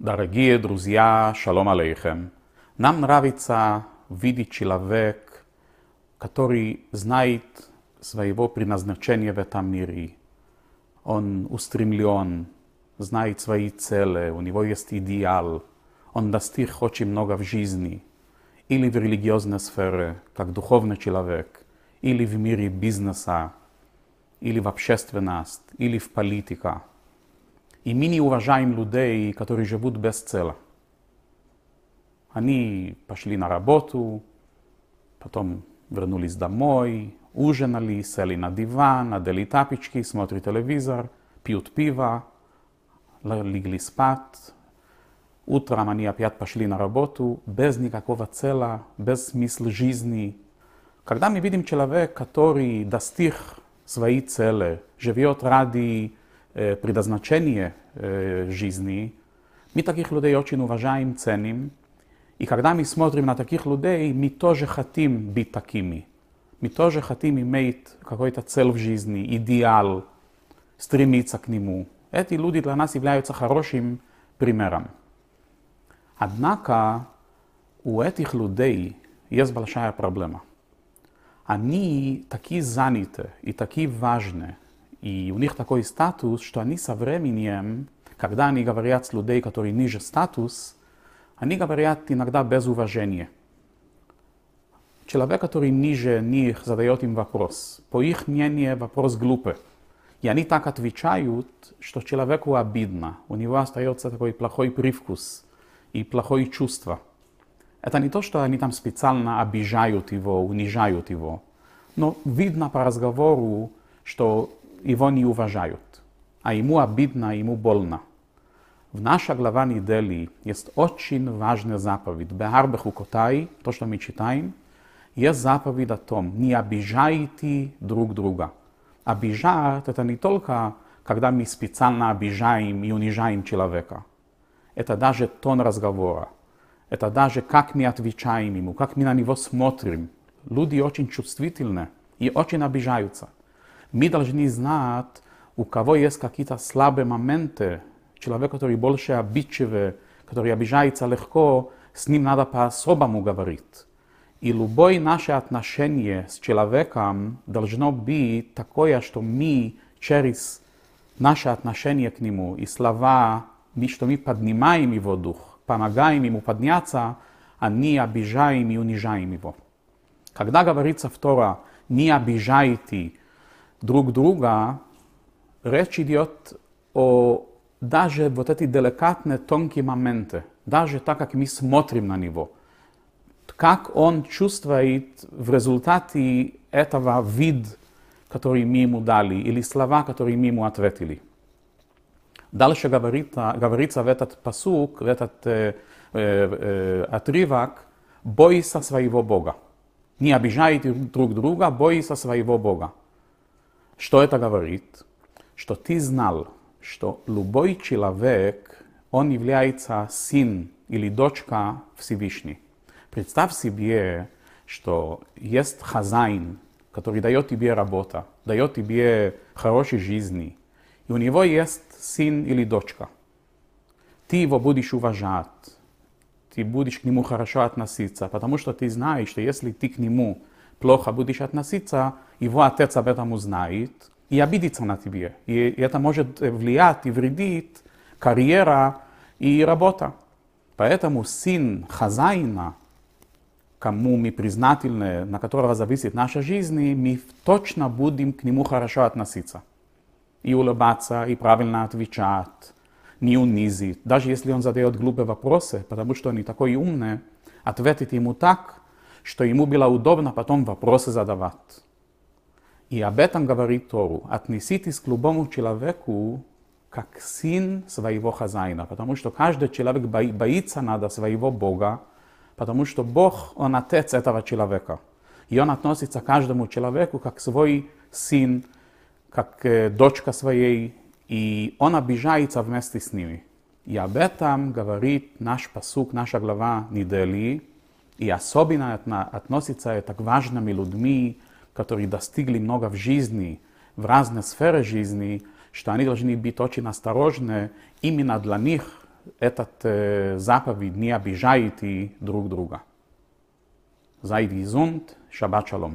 Дорогие друзья, шалом алейхем. Нам нравится видеть человек, который знает своего предназначения в этом мире. Он устремлен, знает свои цели, у него есть идеал. Он достиг очень много в жизни. Или в религиозной сфере, как духовный человек, или в мире бизнеса, или в общественность, или в политика. И мы не уважаем людей, которые живут без цели. Они пошли на работу, потом вернулись домой, ужинали, сели на диван, надели тапочки, смотрят телевизор, пьют пиво, легли спать. Утром они опять пошли на работу без никакого цели, без смысла жизни. Когда мы видим человека, который достиг своей цели, живет ради э, предназначения э, жизни, мы таких людей очень уважаем, ценим. И когда мы смотрим на таких людей, мы тоже хотим быть такими. Мы тоже хотим иметь какой-то цель в жизни, идеал, стремиться к нему. Эти люди для нас являются хорошим примером. Однако у этих людей есть большая проблема. Они такие заняты и такие важные, и у них такой статус, что они со временем, когда они говорят с людей, которые ниже статус, они говорят иногда без уважения. Человек, который ниже них, задает им вопрос. По их мнению, вопрос глупый. И они так отвечают, что человеку обидно. У него остается такой плохой привкус и плохое чувство. Это не то, что они там специально обижают его, унижают его. Но видно по разговору, что его не уважают. А ему обидно, ему больно. В наша глава недели есть очень важная заповедь. Бехар Бехукотай, то, что мы читаем, есть заповедь о том, не обижайте друг друга. Обижать это не только, когда мы специально обижаем и унижаем человека. Это даже тон разговора. Это даже как мы отвечаем ему, как мы на него смотрим. Люди очень чувствительны и очень обижаются. Мы должны знать, у кого есть какие-то слабые моменты. Человек, который больше обидчивый, который обижается легко, с ним надо по-особому говорить. И любое наше отношение с человеком должно быть такое, что мы через наше отношение к нему и слова, что мы поднимаем его дух, помогаем ему подняться, а не обижаем и унижаем его. Когда говорится в Тора «не обижайте друг друга», речь идет о даже вот эти деликатные, тонкие моменты, даже так, как мы смотрим на него – как он чувствует в результате этого вид, который мы ему дали, или слова, которые мы ему ответили. Дальше говорится, говорится в этот посук, в этот э, э, отрывок, бойся своего Бога. Не обижайте друг друга, бойся своего Бога. Что это говорит? Что ты знал, что любой человек, он является сын или дочка Всевышнего. Представь себе, что есть хозяин, который дает тебе работу, дает тебе хорошей жизни, и у него есть сын или дочка. Ты его будешь уважать, ты будешь к нему хорошо относиться, потому что ты знаешь, что если ты к нему плохо будешь относиться, его отец об этом узнает и обидится на тебе. И это может влиять и вредить карьера и работа. Поэтому сын хозяина кому мы признательны, на которого зависит наша жизнь, мы точно будем к нему хорошо относиться. И улыбаться, и правильно отвечать, не унизить. Даже если он задает глупые вопросы, потому что он такой умный, ответить ему так, что ему было удобно потом вопросы задавать. И об этом говорит Тору. Отнеситесь к любому человеку как сын своего хозяина, потому что каждый человек боится надо своего Бога, потому что Бог, Он отец этого человека. И Он относится к каждому человеку как свой сын, как э, дочка своей, и Он обижается вместе с ними. И об этом говорит наш посук, наша глава недели, и особенно относится это к важным людьми, которые достигли много в жизни, в разные сферы жизни, что они должны быть очень осторожны именно для них, этот э, заповедь не обижаете друг друга. Seid gesund, Shabbat Shalom.